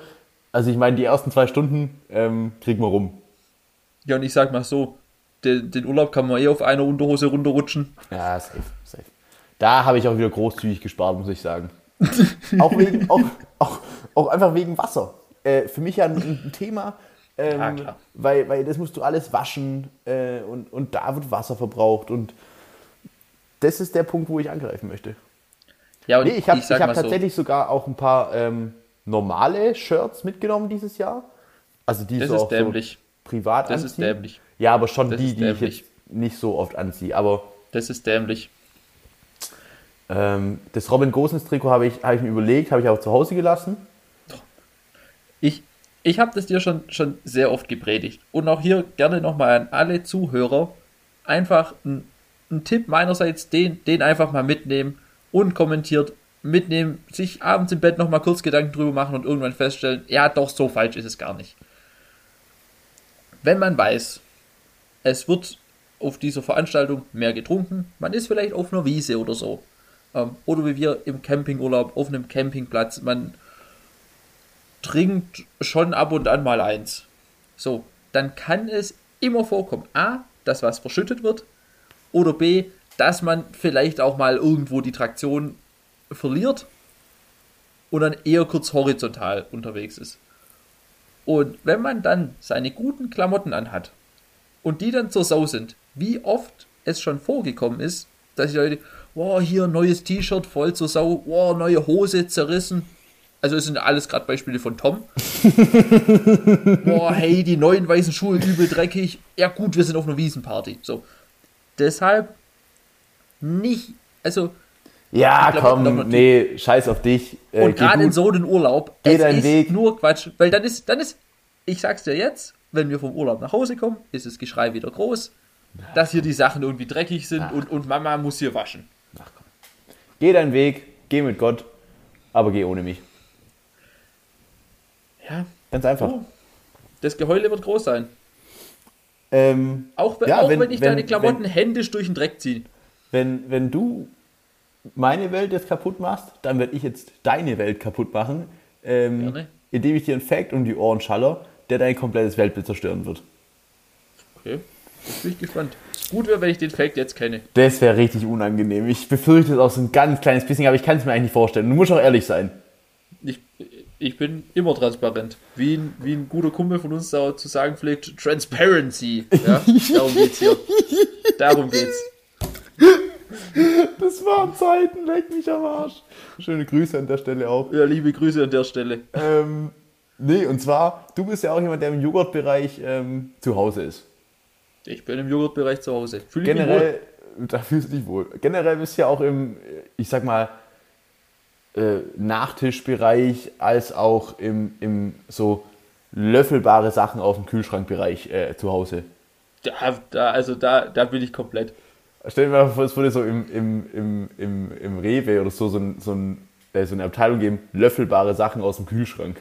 Also ich meine, die ersten zwei Stunden ähm, kriegen wir rum. Ja, und ich sag mal so, den, den Urlaub kann man eh auf einer Unterhose runterrutschen. Ja, safe. Da habe ich auch wieder großzügig gespart, muss ich sagen. auch, wegen, auch, auch, auch einfach wegen Wasser. Äh, für mich ja ein, ein Thema, ähm, Ja, klar. weil, weil das musst du alles waschen äh, und, und da wird Wasser verbraucht und das ist der Punkt, wo ich angreifen möchte. Ja, und Nee, ich habe ich sag hab mal so, tatsächlich sogar auch ein paar ähm, normale Shirts mitgenommen dieses Jahr. Also die Das so ist auch dämlich. so privat Das ist anziehen. dämlich. Ja, aber schon Das die, ist die ich jetzt nicht so oft anziehe. Aber Das ist dämlich. Ähm, das Robin Gosens Trikot habe ich, hab ich mir überlegt, habe ich auch zu Hause gelassen. Ich, ich habe das dir schon, schon sehr oft gepredigt. Und auch hier gerne nochmal an alle Zuhörer. Einfach ein, ein Tipp meinerseits, den, den einfach mal mitnehmen, unkommentiert mitnehmen, sich abends im Bett nochmal kurz Gedanken drüber machen und irgendwann feststellen, ja doch, so falsch ist es gar nicht. Wenn man weiß, es wird auf dieser Veranstaltung mehr getrunken, man ist vielleicht auf einer Wiese oder so. Ähm, oder wie wir im Campingurlaub auf einem Campingplatz, man trinkt schon ab und an mal eins. So, dann kann es immer vorkommen. A, dass was verschüttet wird. Oder B, dass man vielleicht auch mal irgendwo die Traktion verliert und dann eher kurz horizontal unterwegs ist. Und wenn man dann seine guten Klamotten anhat und die dann zur Sau sind, wie oft es schon vorgekommen ist, dass die Leute, wow, hier neues T-Shirt voll zur Sau, wow, neue Hose zerrissen. Also es sind alles gerade Beispiele von Tom. Boah, hey, die neuen weißen Schuhe übel dreckig. Ja gut, wir sind auf einer Wiesenparty. So. Deshalb nicht, also Ja, glaub, komm, nee, scheiß auf dich. Äh, und gerade in so einem Urlaub, geh es deinen ist Weg. nur Quatsch, weil dann ist, dann ist, ich sag's dir jetzt, wenn wir vom Urlaub nach Hause kommen, ist das Geschrei wieder groß, dass hier die Sachen irgendwie dreckig sind und, und Mama muss hier waschen. Geh deinen Weg, geh mit Gott, aber geh ohne mich. Ja, Ganz einfach. oh, das Geheule wird groß sein. Ähm, Auch, wenn- ja, auch wenn- wenn, ich wenn- deine Klamotten händisch durch den Dreck ziehe. wenn, wenn du meine Welt jetzt kaputt machst, dann werde ich jetzt deine Welt kaputt machen, ähm, indem ich dir einen Fact um die Ohren schaller, der dein komplettes Weltbild zerstören wird. Okay, jetzt bin ich gespannt. Gut wäre, wenn ich den Fact jetzt kenne. Das wäre richtig unangenehm. Ich befürchte es auch so ein ganz kleines bisschen, aber ich kann es mir eigentlich nicht vorstellen. Du musst auch ehrlich sein. Ich, ich bin immer transparent. Wie ein, wie ein guter Kumpel von uns da zu sagen pflegt, Transparency. Ja? Darum geht's hier. Darum geht's. Das waren Zeiten, leck mich am Arsch. Schöne Grüße an der Stelle auch. Ja, liebe Grüße an der Stelle. Ähm, nee, und zwar, du bist ja auch jemand, der im Joghurtbereich ähm, zu Hause ist. Ich bin im Joghurtbereich zu Hause. Wohl. Generell, da fühlst du dich wohl. Generell bist du ja auch im, ich sag mal, äh, Nachtischbereich als auch im, im so löffelbare Sachen auf dem Kühlschrankbereich äh, zu Hause. Da, da, also da, da bin ich komplett. Stell dir mal vor, es würde so im, im, im, im, im Rewe oder so, so, ein, so, ein, äh, so eine Abteilung geben, löffelbare Sachen aus dem Kühlschrank.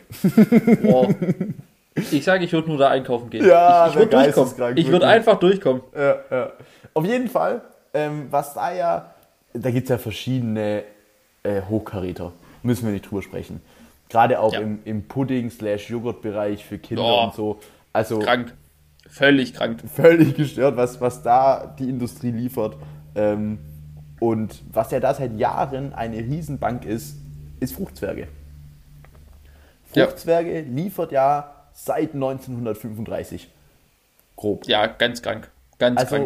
Boah. Ich sage, ich würde nur da einkaufen gehen. Ja, ich ich würde durchkommen. Ich würde einfach durchkommen. Ja, ja. Auf jeden Fall, ähm, was da ja, da gibt es ja verschiedene äh, Hochkaräter. Müssen wir nicht drüber sprechen. Gerade auch Ja. im, im Pudding-Joghurt-Bereich für Kinder Oh. und so. Also Krank. Völlig krank. völlig gestört, was, was da die Industrie liefert. Ähm, und was ja da seit Jahren eine Riesenbank ist, ist Fruchtzwerge. Ja. Fruchtzwerge liefert ja seit 1935. Grob. Ja, ganz krank. Ganz Also,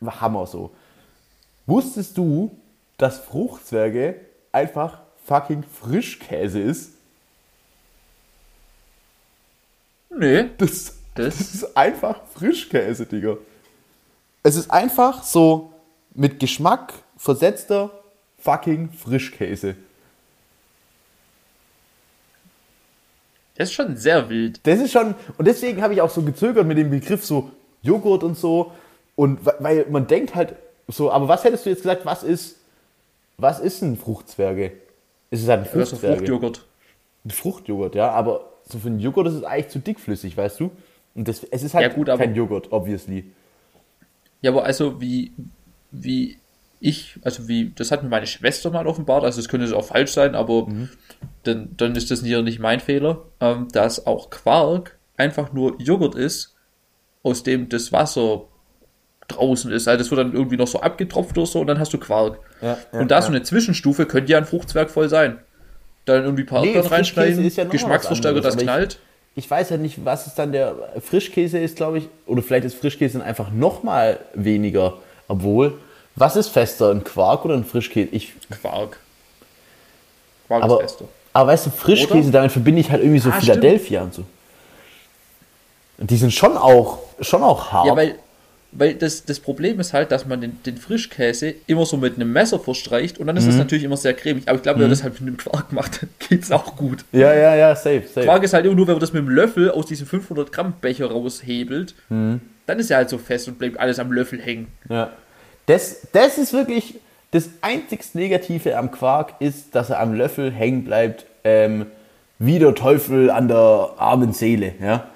krank. Hammer so. Wusstest du, dass Fruchtzwerge einfach fucking Frischkäse ist? Nö. Das, Das- das ist einfach Frischkäse, Digga. Es ist einfach so mit Geschmack versetzter fucking Frischkäse. Das ist schon sehr wild. Das ist schon, und deswegen habe ich auch so gezögert mit dem Begriff so Joghurt und so. Und weil man denkt halt so, aber was hättest du jetzt gesagt, was ist, was ist ein Fruchtzwerge? Ist es halt ein ist ein Fruchtzwerge? Fruchtjoghurt. Ein Fruchtjoghurt, ja, aber so für einen Joghurt ist es eigentlich zu dickflüssig, weißt du? Und das, es ist halt Ja, gut, aber- kein Joghurt, obviously. Ja, aber also wie, wie ich, also wie, das hat mir meine Schwester mal offenbart, also das könnte jetzt auch falsch sein, aber dann, dann ist das hier nicht mein Fehler, ähm, dass auch Quark einfach nur Joghurt ist, aus dem das Wasser draußen ist. Also das wird dann irgendwie noch so abgetropft oder so und dann hast du Quark. Ja, ja, und da ja. so eine Zwischenstufe könnte ja ein Fruchtzwerg voll sein. Dann irgendwie ein paar Nee, reinschneiden, ja Geschmacksverstärker, das aber ich- knallt. Ich weiß halt nicht, was es dann der Frischkäse ist, glaube ich. Oder vielleicht ist Frischkäse dann einfach noch mal weniger. Obwohl, was ist fester, ein Quark oder ein Frischkäse? Ich, Quark. Quark aber, ist fester. aber weißt du, Frischkäse, damit verbinde ich halt irgendwie so Ah, Philadelphia und so. Und die sind schon auch, schon auch hart. Ja, weil, weil das, das Problem ist halt, dass man den, den Frischkäse immer so mit einem Messer verstreicht und dann ist Mhm. das natürlich immer sehr cremig. Aber ich glaube, wenn man das halt mit einem Quark macht, dann geht's auch gut. ja, ja, ja, safe, safe. Quark ist halt immer nur, wenn man das mit dem Löffel aus diesem 500 Gramm Becher raushebelt, Mhm. dann ist er halt so fest und bleibt alles am Löffel hängen. Ja. Das, das ist wirklich das einzigst Negative am Quark ist, dass er am Löffel hängen bleibt, ähm, wie der Teufel an der armen Seele. Ja?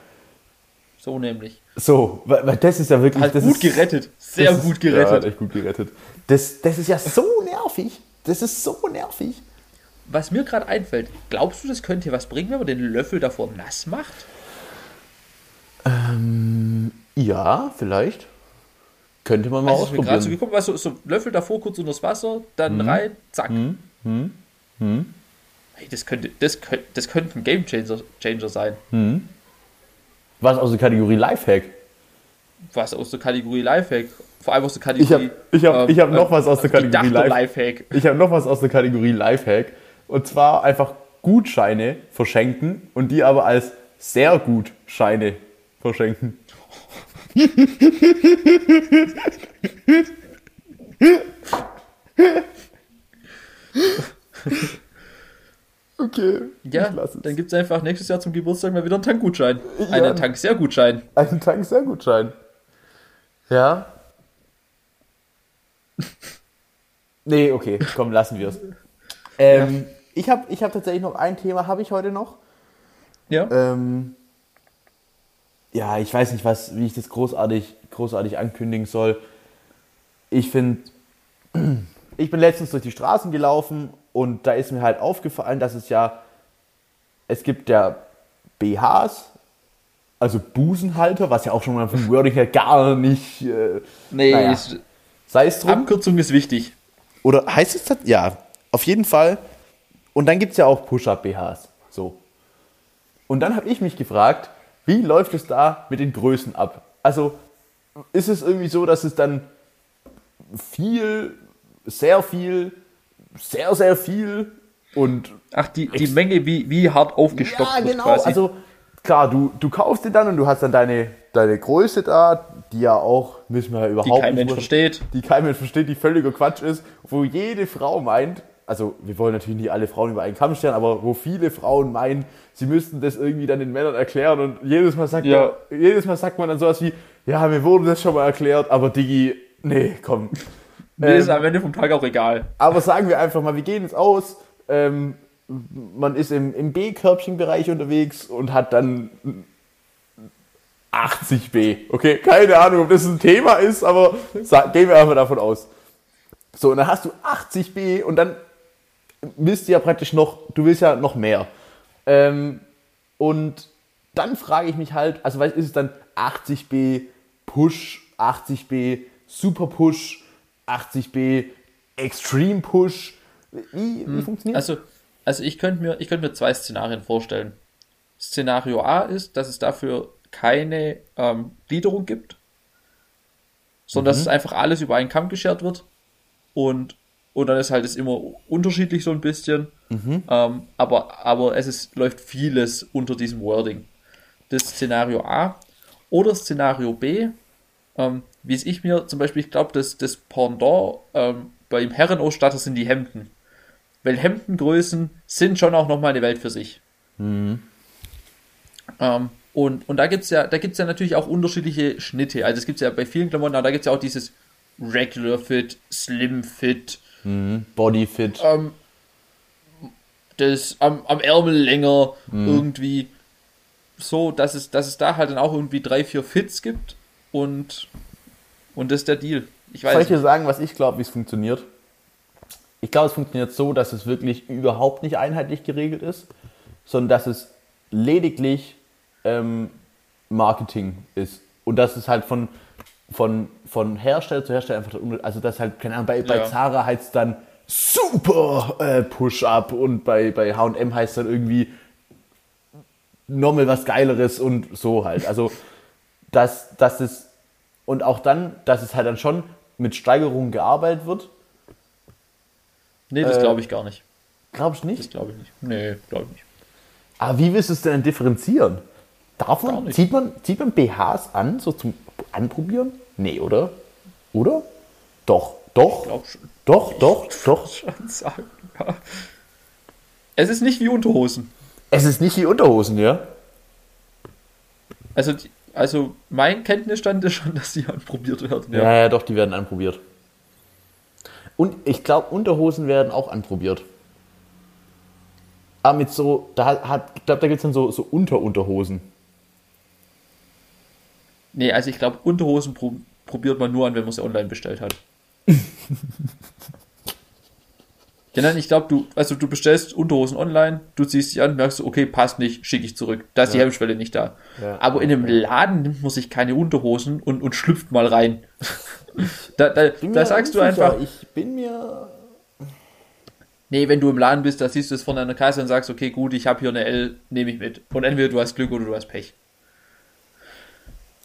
So nämlich. So, weil, weil das ist ja wirklich. Halt das gut ist, gerettet. Sehr gut Ist, ja, gerettet. hat echt gut gerettet. Das, das ist ja so nervig. Das ist so nervig. Was mir gerade einfällt, glaubst du, das könnte was bringen, wenn man den Löffel davor nass macht? Ja, vielleicht. Könnte man mal Also ist mir gerade so ausprobieren. geguckt, weißt du, so Löffel davor kurz unter das Wasser, dann Mhm. rein, zack. Hey, das könnte, das könnte, das könnte ein Game Changer, Changer sein. Was aus der Kategorie Lifehack? Was aus der Kategorie Lifehack, vor allem aus der Ich Kategorie. habe ich hab, ich hab noch was aus der Kategorie Lifehack. Ich habe noch was aus der Kategorie Lifehack. Und zwar einfach Gutscheine verschenken und die aber als sehr gut Scheine verschenken. okay. Ja, dann gibt es einfach nächstes Jahr zum Geburtstag mal wieder einen Tankgutschein. Ja. Einen Tank-Sehr-Gutschein. Einen Tank sehr Gutschein. Ja. nee, okay, komm, lassen wir es. Ähm, Ich habe ich hab tatsächlich noch ein Thema, habe ich heute noch. Ja. Ähm, ja, ich weiß nicht, was, wie ich das großartig, großartig ankündigen soll. Ich finde, ich bin letztens durch die Straßen gelaufen und da ist mir halt aufgefallen, dass es ja, es gibt ja BHs, also Busenhalter, was ja auch schon mal vom Wording her gar nicht. Äh, Nee, naja, ist, sei es drum. Abkürzung ist wichtig. Oder heißt es das? Ja, auf jeden Fall. Und dann gibt es ja auch Push-Up-BHs. So. Und dann habe ich mich gefragt, wie läuft es da mit den Größen ab? Also ist es irgendwie so, dass es dann viel, sehr viel, sehr, sehr viel und Ach, die, die Menge, wie, wie hart aufgestockt ja, genau. quasi. Also klar, du, du kaufst den dann und du hast dann deine, deine Größe da, die ja auch, müssen wir ja die überhaupt kein Mensch versteht. die kein Mensch versteht, die völliger Quatsch ist, wo jede Frau meint, also wir wollen natürlich nicht alle Frauen über einen Kamm stellen, aber wo viele Frauen meinen, sie müssten das irgendwie dann den Männern erklären und jedes Mal sagt, Ja. man, jedes Mal sagt man dann sowas wie, ja, mir wurde das schon mal erklärt, aber Digi, nee, komm. Mir Ähm, ist am Ende vom Tag auch egal. aber sagen wir einfach mal, wir gehen jetzt aus, ähm, man ist im, im B-Körbchenbereich unterwegs und hat dann 80B. Okay, keine Ahnung, ob das ein Thema ist, aber sa- gehen wir einfach davon aus. So, und dann hast du 80B und dann willst du ja praktisch noch, du willst ja noch mehr. Ähm, und dann frage ich mich halt, also weißt, ist es dann 80B Push, 80B Super Push, 80B Extreme Push? Wie, wie funktioniert das? Also, also ich könnte mir, ich könnte mir zwei Szenarien vorstellen. Szenario A ist, dass es dafür keine ähm, Gliederung gibt, sondern dass es einfach alles über einen Kamm geschert wird und, und dann ist halt es immer unterschiedlich so ein bisschen, ähm, aber, aber es ist, läuft vieles unter diesem Wording. Das Szenario A oder Szenario B, ähm, wie es ich mir zum Beispiel, ich glaube, das, das Pendant ähm, beim Herrenausstatter sind die Hemden. Weil Hemdengrößen sind schon auch nochmal eine Welt für sich. Ähm, und, und da gibt es ja, da gibt's ja natürlich auch unterschiedliche Schnitte. Also es gibt ja bei vielen Klamotten, da gibt es ja auch dieses Regular Fit, Slim Fit, Bodyfit. ähm, das am, am Ärmel länger irgendwie so, dass es, dass es da halt dann auch irgendwie drei, vier Fits gibt und, und das ist der Deal. Ich weiß Soll ich dir sagen, was ich glaube, wie es funktioniert? Ich glaube, es funktioniert so, dass es wirklich überhaupt nicht einheitlich geregelt ist, sondern dass es lediglich ähm, Marketing ist. Und dass es halt von, von, von Hersteller zu Hersteller einfach, also dass halt, keine Ahnung, bei, bei Ja. Zara heißt es dann super äh, Push-Up und bei, bei H&M heißt es dann irgendwie nochmal was Geileres und so halt. Also, dass, dass es, und auch dann, dass es halt dann schon mit Steigerungen gearbeitet wird. Nee, das äh, glaube ich gar nicht. Glaubst du Das nicht? glaube ich nicht. Nee, glaube ich nicht. Aber wie willst du es denn differenzieren? Darf man, zieht man, zieht man BHs an, so zum Anprobieren? Nee, oder? Oder? Doch, doch, Glaub schon. doch, doch, doch. schon sagen. Ja. Es ist nicht wie Unterhosen. Es ist nicht wie Unterhosen, ja? Also, die, also mein Kenntnisstand ist schon, dass die anprobiert werden. Ja, ja, doch, die werden anprobiert. Und ich glaube, Unterhosen werden auch anprobiert. Aber mit so, da hat, ich glaube, da gibt es dann so, so Unterunterhosen. Nee, also ich glaube, Unterhosen pro, probiert man nur an, wenn man sie online bestellt hat. Genau, ich glaube, du, also du bestellst Unterhosen online, du ziehst sie an, merkst du, okay, passt nicht, schicke ich zurück. Da ist die Hemmschwelle nicht da. Ja. Aber in einem Laden nimmt man sich keine Unterhosen und, und schlüpft mal rein. da da, da sagst du einfach, Ich bin mir. nee, wenn du im Laden bist, da siehst du es von einer Kasse und sagst, okay, gut, ich habe hier eine L, nehme ich mit. Und entweder du hast Glück oder du hast Pech.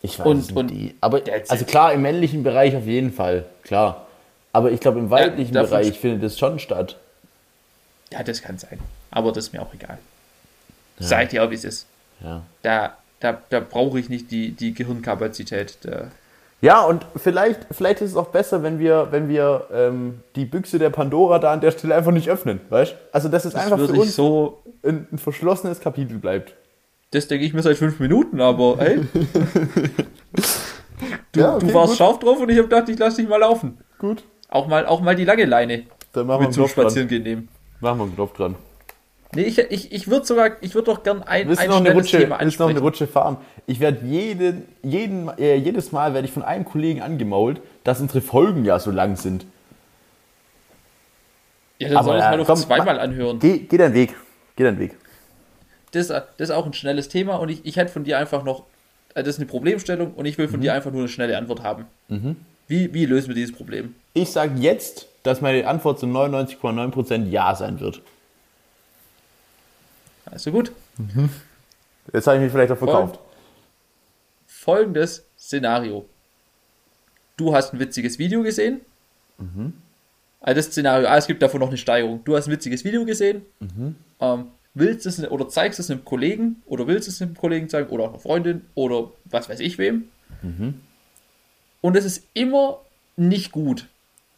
Ich weiß Und- und die. Aber also klar, im männlichen Bereich auf jeden Fall, klar. Aber ich glaube, im weiblichen davon Bereich findet es schon statt. Ja, das kann sein. Aber das ist mir auch egal. Seid ihr, wie es ist. Ja. Da, da, da brauche ich nicht die, die Gehirnkapazität. Da, Ja, und vielleicht, vielleicht ist es auch besser, wenn wir, wenn wir ähm, die Büchse der Pandora da an der Stelle einfach nicht öffnen, weißt Also, dass es das einfach für uns so. ein, ein verschlossenes Kapitel bleibt. Das denke ich mir seit fünf Minuten, aber hey. Du, Ja, okay, du warst gut. scharf drauf und ich habe gedacht, ich lasse dich mal laufen. Gut. Auch mal, auch mal die lange Leine Dann machen wir mit zum Knopf dran. Spazierengehen nehmen. Machen wir einen Knopf dran. Nee, ich, ich, ich würde sogar, ich würde doch gern ein, Willst ein noch eine Rutsche, Thema willst noch eine. Rutsche fahren? Ich werde jeden, jeden, äh, jedes Mal werde ich von einem Kollegen angemault, dass unsere Folgen ja so lang sind. Ja, dann Aber, soll ich mal noch komm, zweimal anhören. Geh, geh deinen Weg. Geh deinen Weg. Das, das ist auch ein schnelles Thema und ich, ich hätte von dir einfach noch, äh, das ist eine Problemstellung und ich will von dir einfach nur eine schnelle Antwort haben. Wie, wie lösen wir dieses Problem? Ich sage jetzt, dass meine Antwort zu 99,9% Ja sein wird. Also gut. Jetzt habe ich mich vielleicht auch verkauft. Folgendes Szenario. Du hast ein witziges Video gesehen. Also das Szenario, ah, es gibt davon noch eine Steigerung. Du hast ein witziges Video gesehen, ähm, willst es oder zeigst es einem Kollegen oder willst es einem Kollegen zeigen oder auch einer Freundin oder was weiß ich wem. Und es ist immer nicht gut,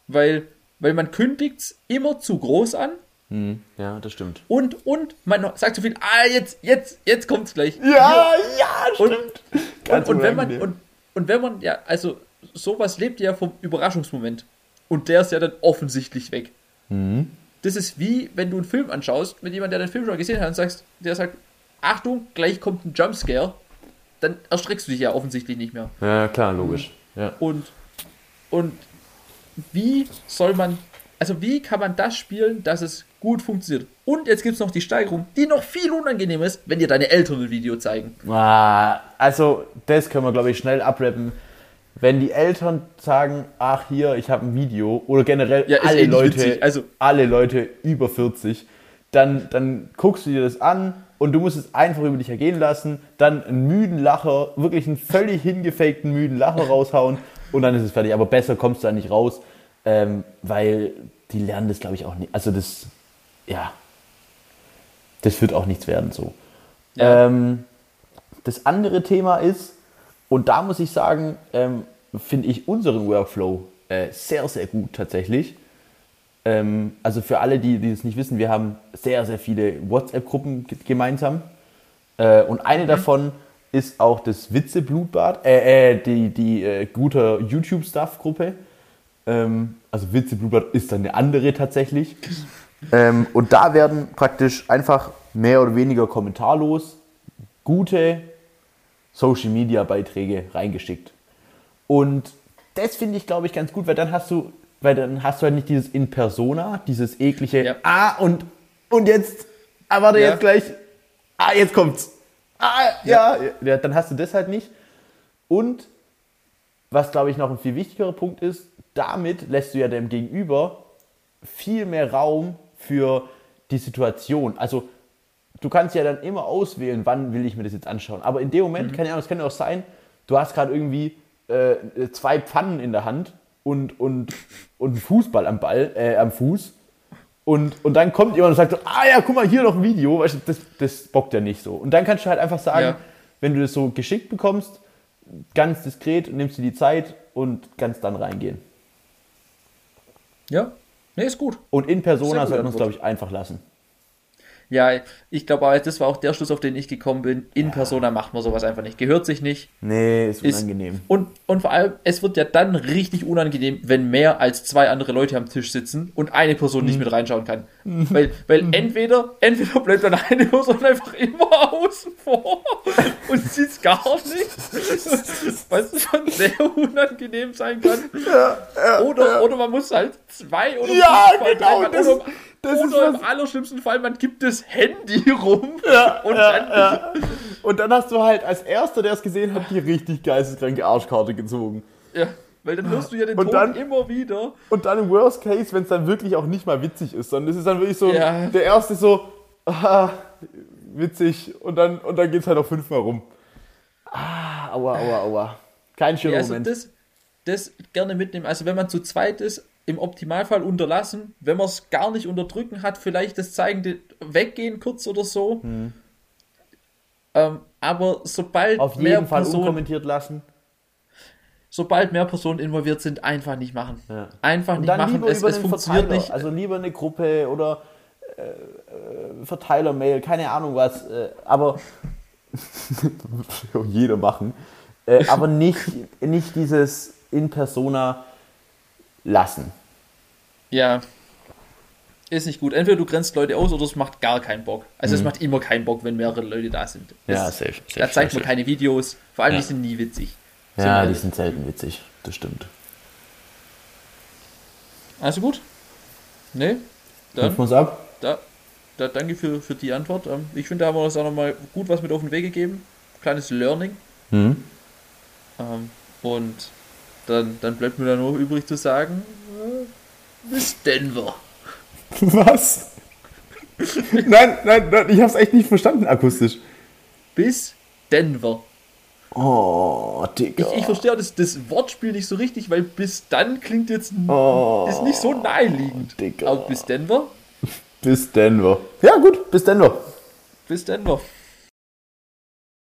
weil, weil man kündigt es immer zu groß an Hm, ja, das stimmt. und, und man sagt so viel, ah, jetzt, jetzt, jetzt kommt es gleich. Ja, ja, Und, stimmt. Ganz und, und, wenn man, und, und wenn man, ja, also sowas lebt ja vom Überraschungsmoment. Und der ist ja dann offensichtlich weg. Mhm. Das ist wie, wenn du einen Film anschaust, mit jemandem, der den Film schon gesehen hat und sagst, der sagt, Achtung, gleich kommt ein Jumpscare, dann erschreckst du dich ja offensichtlich nicht mehr. Ja, klar, logisch. Ja. Und, und wie soll man, also wie kann man das spielen, dass es gut funktioniert? Und jetzt gibt es noch die Steigerung, die noch viel unangenehm ist, wenn dir deine Eltern ein Video zeigen. Ah, also, das können wir, glaube ich, schnell abrappen. Wenn die Eltern sagen, ach hier, ich habe ein Video, oder generell Ja, alle eh Leute, witzig, also- alle Leute über 40, dann, dann guckst du dir das an und du musst es einfach über dich ergehen lassen, dann einen müden Lacher, wirklich einen völlig hingefakten müden Lacher raushauen und dann ist es fertig. Aber besser kommst du da nicht raus, ähm, weil die lernen das, glaube ich, auch nicht. Also das, ja, das wird auch nichts werden so. Ja. Ähm, das andere Thema ist, und da muss ich sagen, ähm, finde ich unseren Workflow äh, sehr, sehr gut tatsächlich. Ähm, also für alle, die, die es nicht wissen, wir haben sehr, sehr viele WhatsApp-Gruppen ge- gemeinsam. Äh, und eine davon ist auch das Witze-Blutbad, äh, äh, die, die äh, guter YouTube-Stuff-Gruppe. Ähm, also Witze-Blutbad ist dann eine andere tatsächlich. Ähm, und da werden praktisch einfach mehr oder weniger kommentarlos gute Social Media Beiträge reingeschickt. Und das finde ich, glaube ich, ganz gut, weil dann hast du, weil dann hast du halt nicht dieses in persona, dieses eklige, Ja. ah, und, und jetzt, ah, warte, Ja. jetzt gleich, ah, jetzt kommt's. Ah, ja. ja, dann hast du das halt nicht. Und was, glaube ich, noch ein viel wichtigerer Punkt ist, damit lässt du ja dem Gegenüber viel mehr Raum für die Situation. Also du kannst ja dann immer auswählen, wann will ich mir das jetzt anschauen. Aber in dem Moment, kann ja, es kann ja auch sein, du hast gerade irgendwie äh, zwei Pfannen in der Hand und, und, und einen Fußball am Ball, äh, am Fuß. Und, und dann kommt jemand und sagt so, ah ja, guck mal, hier noch ein Video. Weißt du, das, das bockt ja nicht so. Und dann kannst du halt einfach sagen, Ja. wenn du das so geschickt bekommst, ganz diskret, nimmst du die Zeit und kannst dann reingehen. Ja, nee, ist gut. Und in Persona sollten wir es, glaube ich, einfach lassen. Ja, ich glaube, das war auch der Schluss, auf den ich gekommen bin. In Persona macht man sowas einfach nicht. Gehört sich nicht. Nee, ist Ist, unangenehm. Und, und vor allem, es wird ja dann richtig unangenehm, wenn mehr als zwei andere Leute am Tisch sitzen und eine Person nicht mit reinschauen kann. Weil, weil entweder, entweder bleibt dann eine Person einfach immer außen vor und sieht es gar nicht, was schon sehr unangenehm sein kann. oder, oder man muss halt zwei oder Ja, fünfmal genau, dreimal- das- oder, das ist oder im allerschlimmsten Fall, man gibt das Handy rum und ja, dann ja. Und dann hast du halt als Erster, der es gesehen hat, die richtig geisteskranke Arschkarte gezogen. Ja, weil dann hörst du ja den Und Ton dann- immer wieder. Und dann im Worst Case, wenn es dann wirklich auch nicht mal witzig ist, sondern es ist dann wirklich so, Ja. der Erste so, ah, witzig, und dann, und dann geht es halt auch fünfmal rum. Ah, aua, aua, aua. Kein schöner Ja, also Moment. das, das gerne mitnehmen. Also wenn man zu zweit ist, im Optimalfall unterlassen. Wenn man es gar nicht unterdrücken hat, vielleicht das Zeigende weggehen kurz oder so. Ähm, aber sobald Auf mehr jeden Fall Personen, unkommentiert lassen. sobald mehr Personen involviert sind, einfach nicht machen. Ja. Einfach Und nicht dann machen. lieber Es, über es funktioniert Verteiler, nicht. also lieber eine Gruppe oder äh, äh, Verteiler-Mail, keine Ahnung was, äh, aber jeder machen, äh, aber nicht, nicht dieses in Persona lassen. Ja. Ist nicht gut. Entweder du grenzt Leute aus oder es macht gar keinen Bock. Also es macht immer keinen Bock, wenn mehrere Leute da sind. Das, Ja, safe, safe, Da zeigt safe, man keine Videos. Vor allem, Ja. die sind nie witzig. Sind Ja, die sind selten witzig. Das stimmt. Also gut? Nee? Dann, uns ab? da, da, danke für, für die Antwort. Ähm, Ich finde, da haben wir uns auch nochmal gut was mit auf den Weg gegeben. Kleines Learning. Mhm. Und dann, dann bleibt mir da nur übrig zu sagen, äh, bis Denver. Was? nein, nein, nein, ich hab's echt nicht verstanden akustisch. Bis Denver. Oh, Digga. Ich, ich verstehe auch das, das Wortspiel nicht so richtig, weil bis dann klingt jetzt Oh, ist nicht so naheliegend. Digga. Aber bis Denver, Bis Denver. Ja, gut, bis Denver. bis Denver.